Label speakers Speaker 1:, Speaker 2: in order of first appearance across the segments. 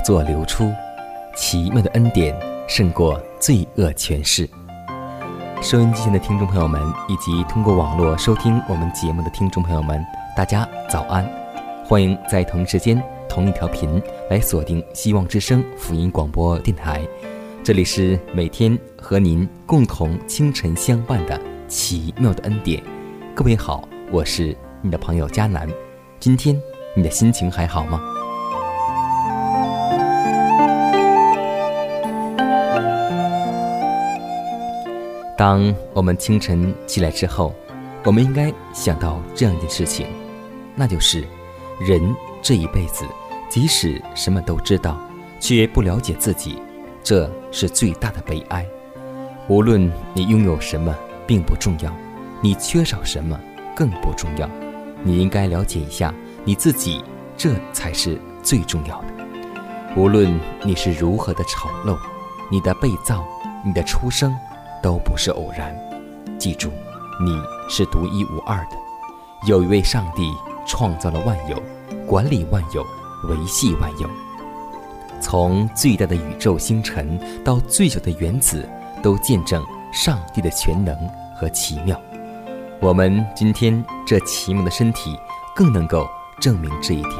Speaker 1: 作流出，奇妙的恩典胜过罪恶权势。收音机前的听众朋友们，以及通过网络收听我们节目的听众朋友们，大家早安！欢迎在同时间、同一条频来锁定希望之声福音广播电台。这里是每天和您共同清晨相伴的奇妙的恩典。各位好，我是你的朋友佳南。今天你的心情还好吗？当我们清晨起来之后，我们应该想到这样一件事情，那就是人这一辈子，即使什么都知道，却不了解自己，这是最大的悲哀。无论你拥有什么，并不重要；你缺少什么，更不重要。你应该了解一下你自己，这才是最重要的。无论你是如何的丑陋，你的被造，你的出生。都不是偶然，记住，你是独一无二的。有一位上帝创造了万有，管理万有，维系万有。从最大的宇宙星辰到最小的原子，都见证上帝的全能和奇妙。我们今天这奇妙的身体，更能够证明这一点。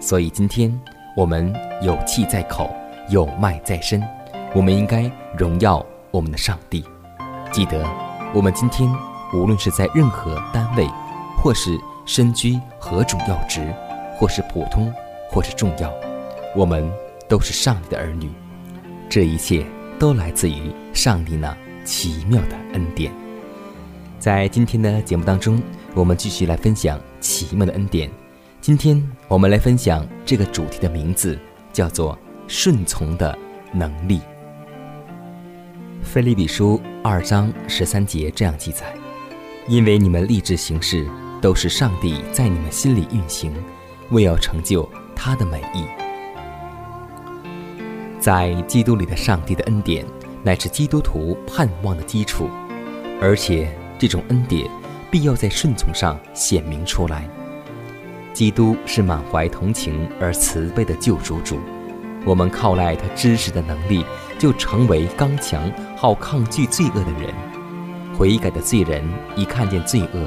Speaker 1: 所以今天我们有气在口，有脉在身，我们应该荣耀。我们的上帝，记得，我们今天无论是在任何单位，或是身居何种要职，或是普通，或是重要，我们都是上帝的儿女。这一切都来自于上帝那奇妙的恩典。在今天的节目当中，我们继续来分享奇妙的恩典。今天我们来分享这个主题的名字叫做“顺从的能力”。菲利比书二章十三节这样记载：“因为你们立志行事，都是上帝在你们心里运行，为要成就他的美意。在基督里的上帝的恩典，乃是基督徒盼望的基础，而且这种恩典必要在顺从上显明出来。基督是满怀同情而慈悲的救赎主。”我们靠赖他知识的能力，就成为刚强、好抗拒罪恶的人。悔改的罪人一看见罪恶，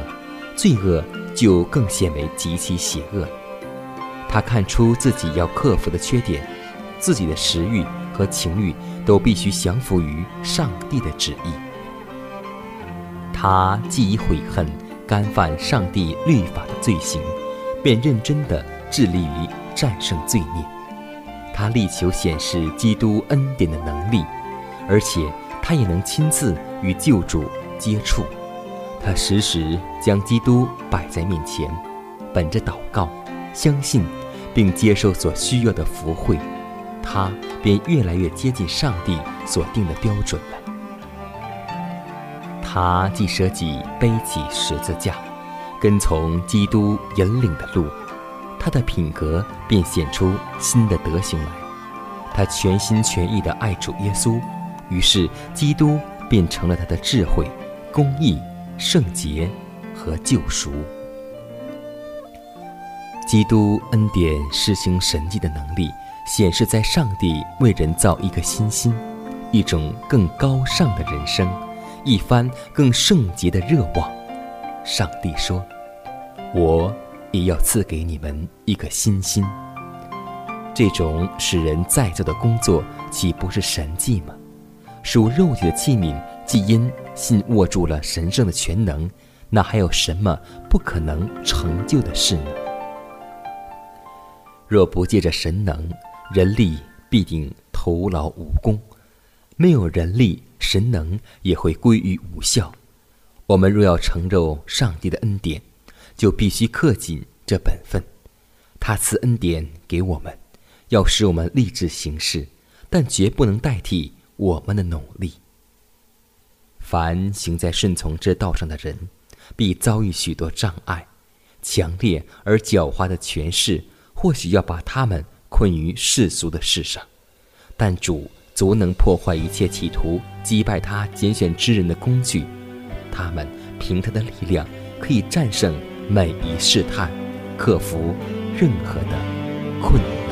Speaker 1: 罪恶就更显为极其邪恶。他看出自己要克服的缺点，自己的食欲和情欲都必须降服于上帝的旨意。他既已悔恨干犯上帝律法的罪行，便认真地致力于战胜罪孽。他力求显示基督恩典的能力，而且他也能亲自与救主接触。他时时将基督摆在面前，本着祷告、相信并接受所需要的福惠，他便越来越接近上帝所定的标准了。他既舍己背起十字架，跟从基督引领的路。他的品格便显出新的德行来，他全心全意地爱主耶稣，于是基督变成了他的智慧、公义、圣洁和救赎。
Speaker 2: 基督恩典施行神迹的能力，显示在上帝为人造一个新心，一种更高尚的人生，一番更圣洁的热望。上帝说：“我也要赐给你们一个新心。”这种使人再造的工作，岂不是神迹吗？属肉体的器皿，既因信握住了神圣的全能，那还有什么不可能成就的事呢？若不借着神能，人力必定徒劳无功；没有人力，神能也会归于无效。我们若要承受上帝的恩典，就必须恪尽这本分。他赐恩典给我们。要使我们立志行事，但绝不能代替我们的努力。凡行在顺从之道上的人，必遭遇许多障碍。强烈而狡猾的权势，或许要把他们困于世俗的事上，但主足能破坏一切企图击败他拣选之人的工具。他们凭他的力量，可以战胜每一试探，克服任何的困难。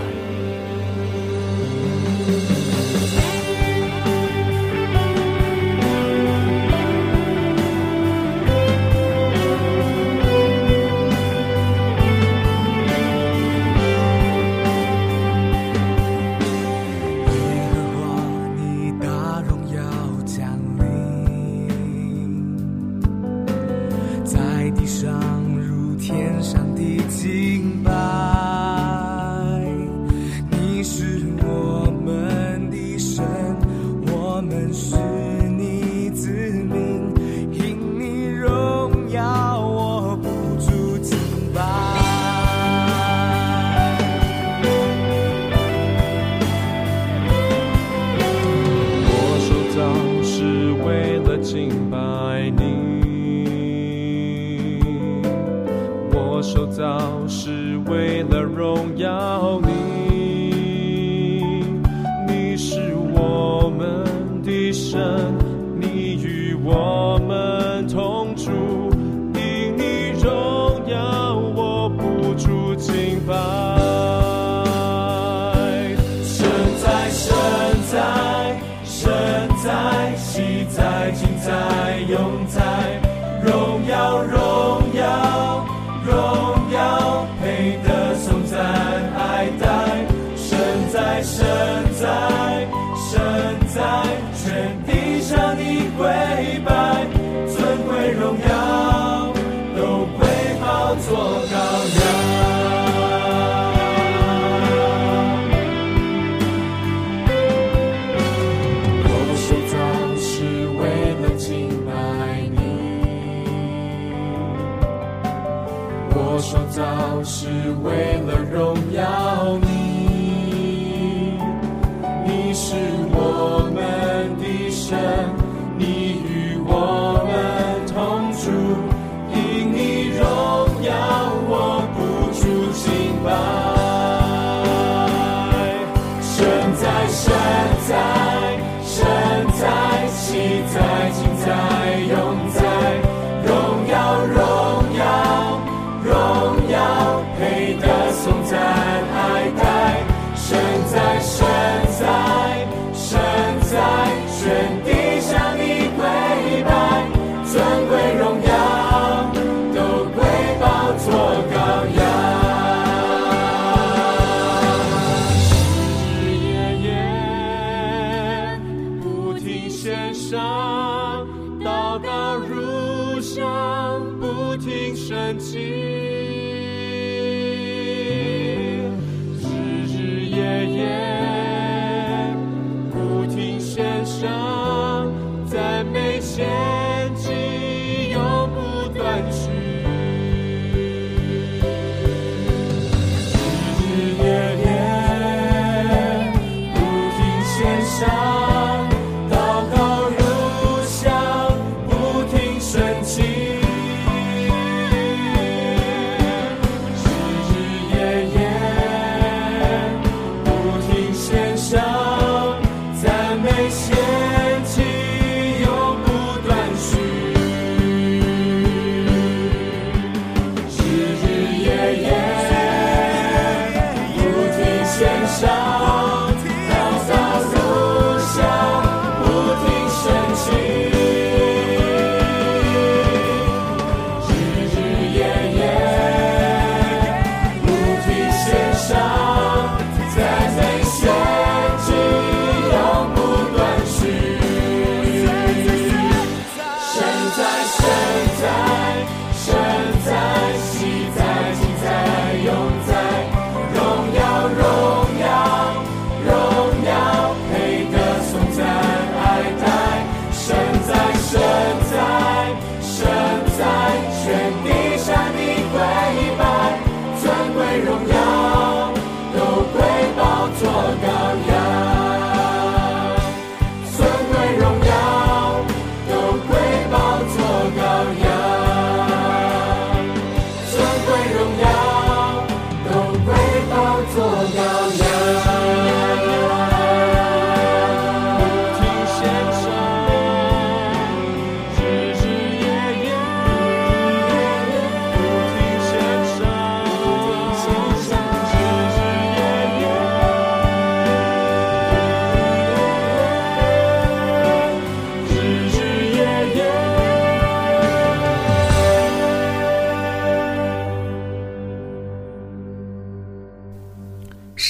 Speaker 2: 天地向你跪拜尊贵荣耀都被包做到了我是为了敬你。我是为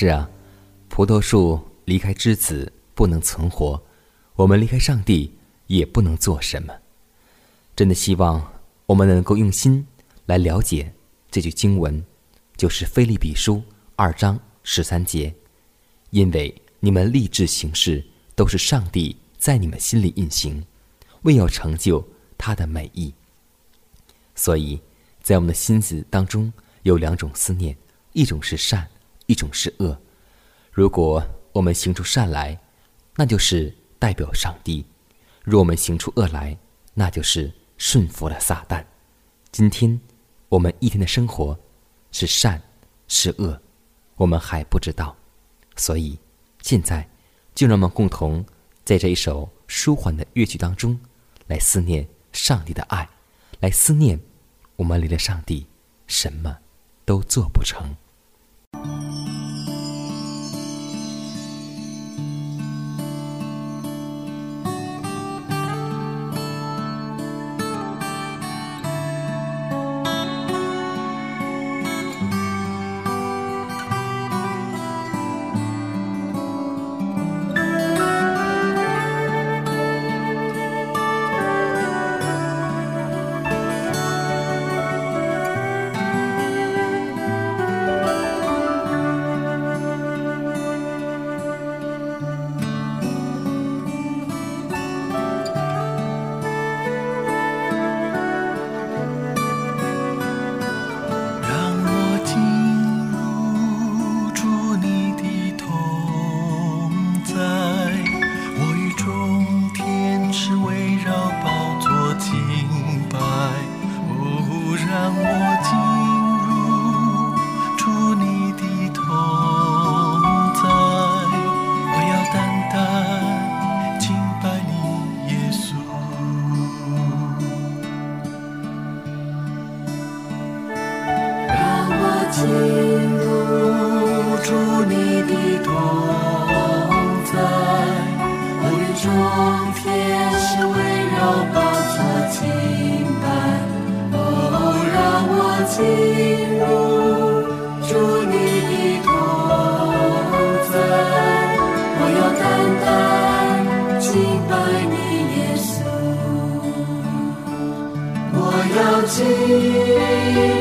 Speaker 1: 是啊，葡萄树离开枝子不能存活，我们离开上帝也不能做什么。真的希望我们能够用心来了解这句经文，就是《菲利比书》二章十三节，因为你们立志行事，都是上帝在你们心里运行，为要成就他的美意。所以，在我们的心思当中有两种思念，一种是善。一种是恶，如果我们行出善来，那就是代表上帝；若我们行出恶来，那就是顺服了撒旦。今天我们一天的生活是善是恶，我们还不知道，所以现在就让我们共同在这一首舒缓的乐曲当中，来思念上帝的爱，来思念我们离了上帝什么都做不成。
Speaker 3: See.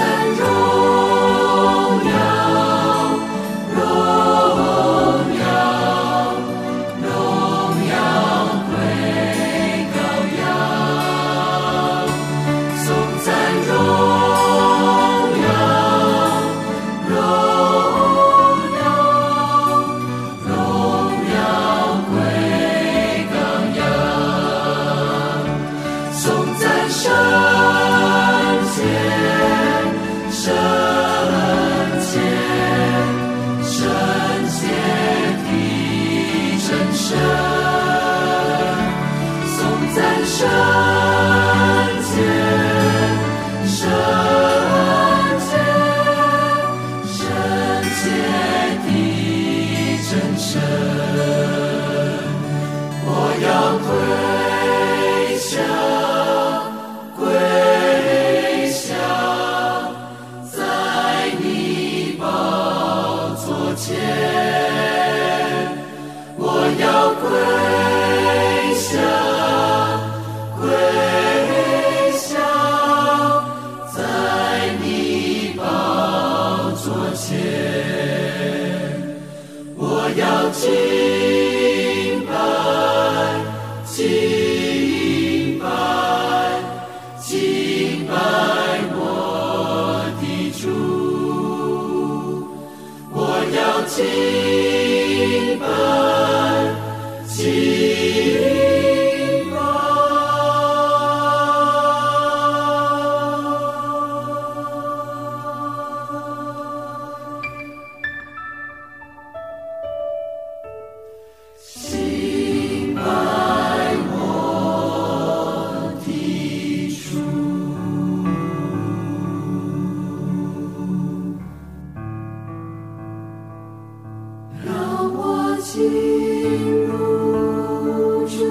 Speaker 3: and rise.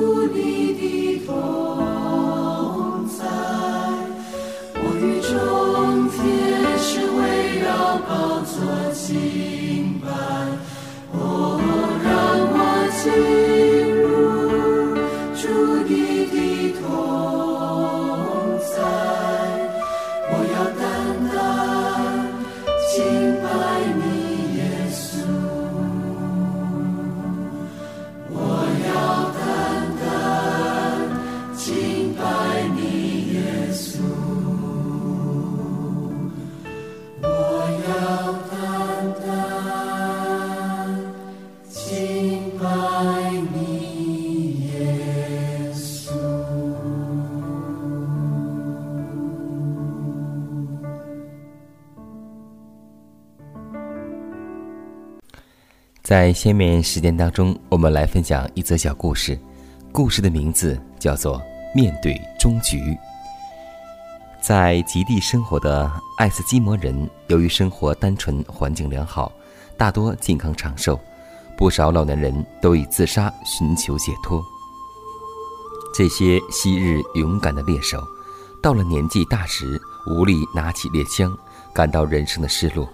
Speaker 3: Tunis.
Speaker 1: 在下面时间当中，我们来分享一则小故事。故事的名字叫做《面对终局》。在极地生活的爱斯基摩人，由于生活单纯、环境良好，大多健康长寿。不少老年人都以自杀寻求解脱。这些昔日勇敢的猎手，到了年纪大时，无力拿起猎枪，感到人生的失落。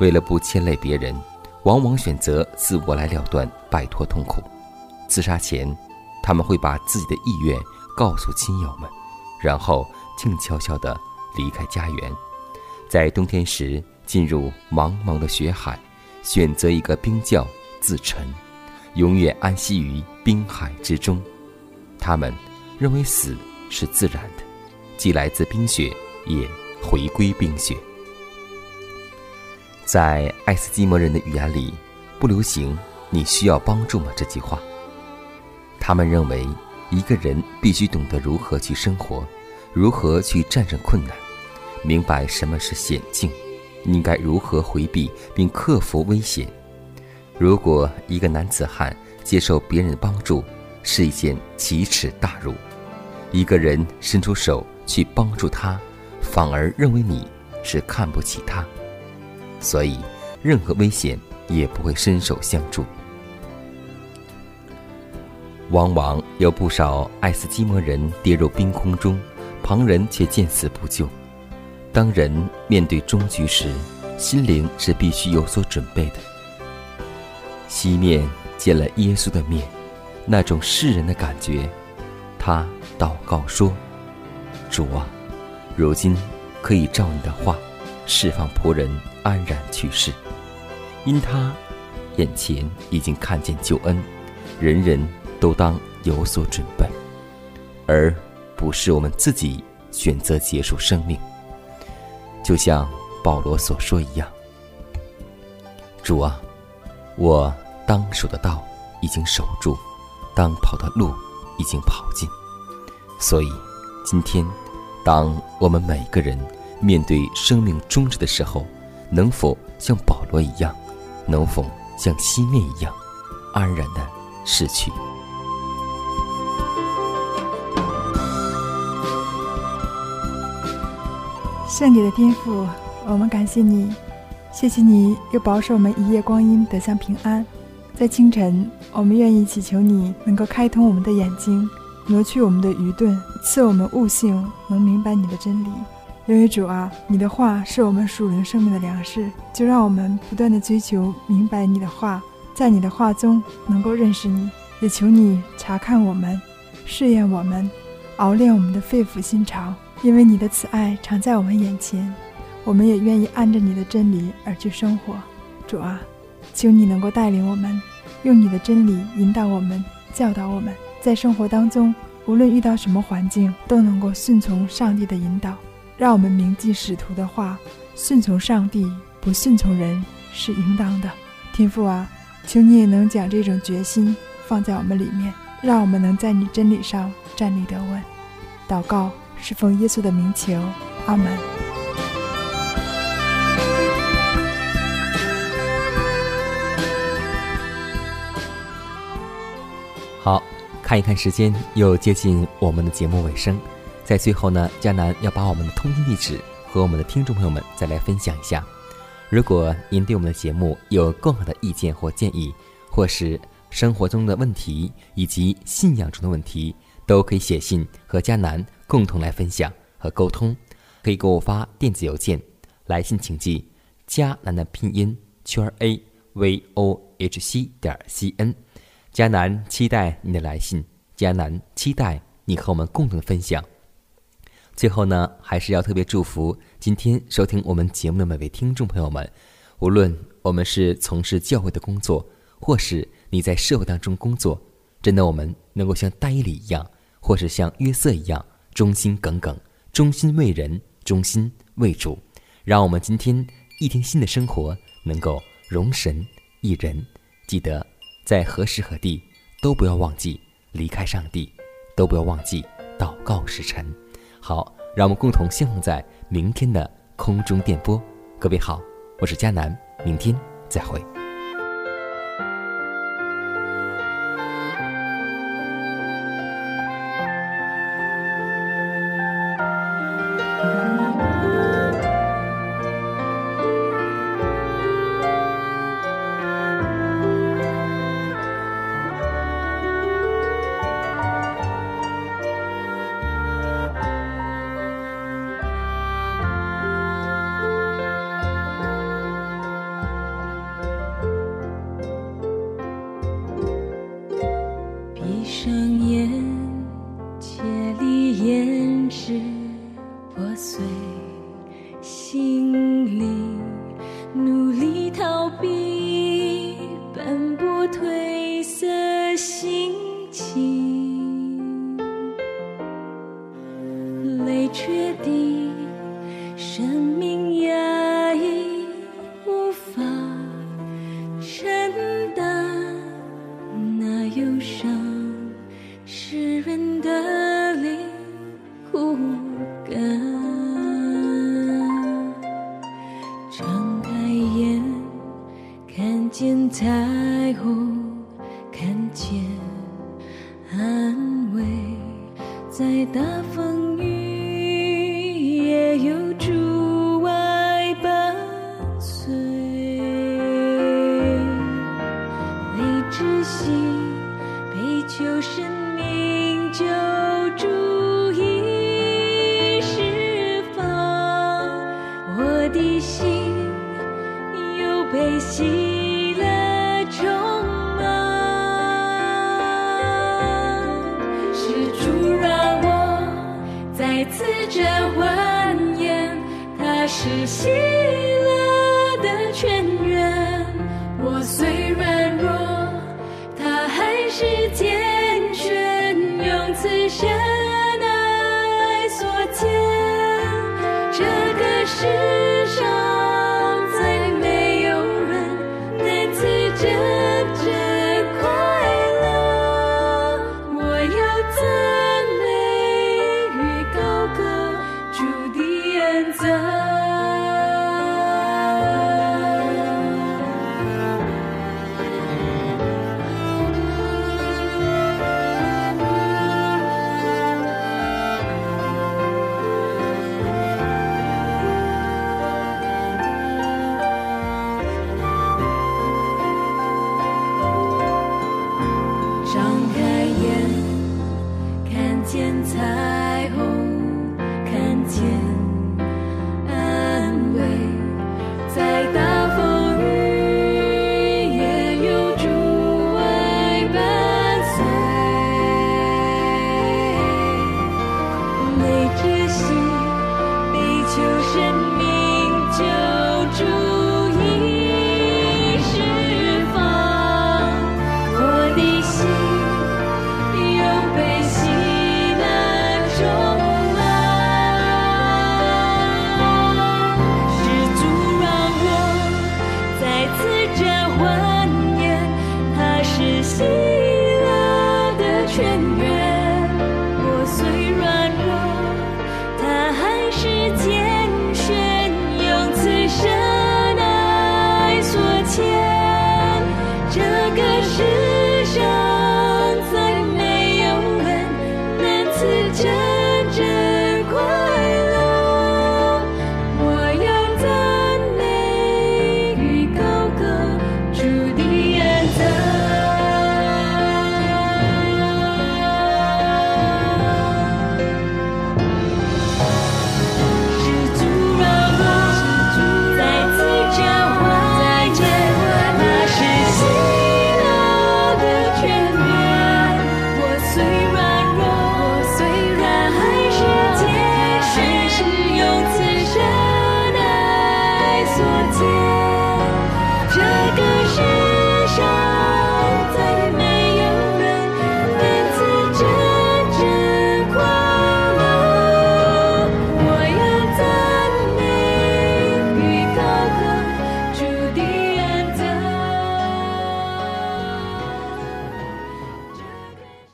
Speaker 1: 为了不牵累别人，往往选择自我来了断，摆脱痛苦。自杀前，他们会把自己的意愿告诉亲友们，然后静悄悄地离开家园，在冬天时进入茫茫的雪海，选择一个冰窖。自沉，永远安息于冰海之中。他们认为死是自然的，既来自冰雪，也回归冰雪。在爱斯基摩人的语言里，不流行“你需要帮助吗”这句话。他们认为，一个人必须懂得如何去生活，如何去战胜困难，明白什么是险境，应该如何回避并克服危险。如果一个男子汉接受别人的帮助是一件奇耻大辱，一个人伸出手去帮助他，反而认为你是看不起他，所以任何危险也不会伸手相助。往往有不少爱斯基摩人跌入冰空中，旁人却见死不救。当人面对终局时，心灵是必须有所准备的。西面见了耶稣的面，那种世人的感觉，他祷告说：“主啊，如今可以照你的话，释放仆人安然去世，因他眼前已经看见救恩，人人都当有所准备，而不是我们自己选择结束生命。就像保罗所说一样，主啊。”我当守的道已经守住，当跑的路已经跑尽，所以今天，当我们每个人面对生命终止的时候，能否像保罗一样，能否像西面一样，安然的逝去？
Speaker 4: 圣洁的天赋，我们感谢你。谢谢你又保守我们一夜光阴得享平安，在清晨，我们愿意祈求你能够开通我们的眼睛，挪去我们的愚钝，赐我们悟性，能明白你的真理。因为主啊，你的话是我们属灵生命的粮食，就让我们不断的追求明白你的话，在你的话中能够认识你。也求你查看我们，试验我们，熬炼我们的肺腑心肠，因为你的慈爱常在我们眼前。我们也愿意按着你的真理而去生活，主啊，求你能够带领我们，用你的真理引导我们，教导我们，在生活当中，无论遇到什么环境，都能够顺从上帝的引导。让我们铭记使徒的话：顺从上帝，不顺从人是应当的。天父啊，求你也能将这种决心放在我们里面，让我们能在你真理上站立得稳。祷告是奉耶稣的名求，阿门。
Speaker 1: 好，看一看时间，又接近我们的节目尾声。在最后呢，佳南要把我们的通讯地址和我们的听众朋友们再来分享一下。如果您对我们的节目有更好的意见或建议，或是生活中的问题以及信仰中的问题，都可以写信和佳南共同来分享和沟通。可以给我发电子邮件，来信请寄佳南的拼音圈 a v o h c 点 c n。迦南期待你的来信，迦南期待你和我们共同分享。最后呢，还是要特别祝福今天收听我们节目的每位听众朋友们，无论我们是从事教会的工作，或是你在社会当中工作，真的我们能够像戴伊里一样，或是像约瑟一样，忠心耿耿，忠心为人，忠心为主，让我们今天一天新的生活能够容神一人，记得。在何时何地，都不要忘记离开上帝，都不要忘记祷告时辰。好，让我们共同相逢在明天的空中电波。各位好，我是佳楠，明天再会。
Speaker 3: 见彩虹看见安慰再大风雨也有主外伴随。生命就这蜿蜒，它是喜乐的泉源。我虽软弱，它还是坚贞，用此生来所见这个世。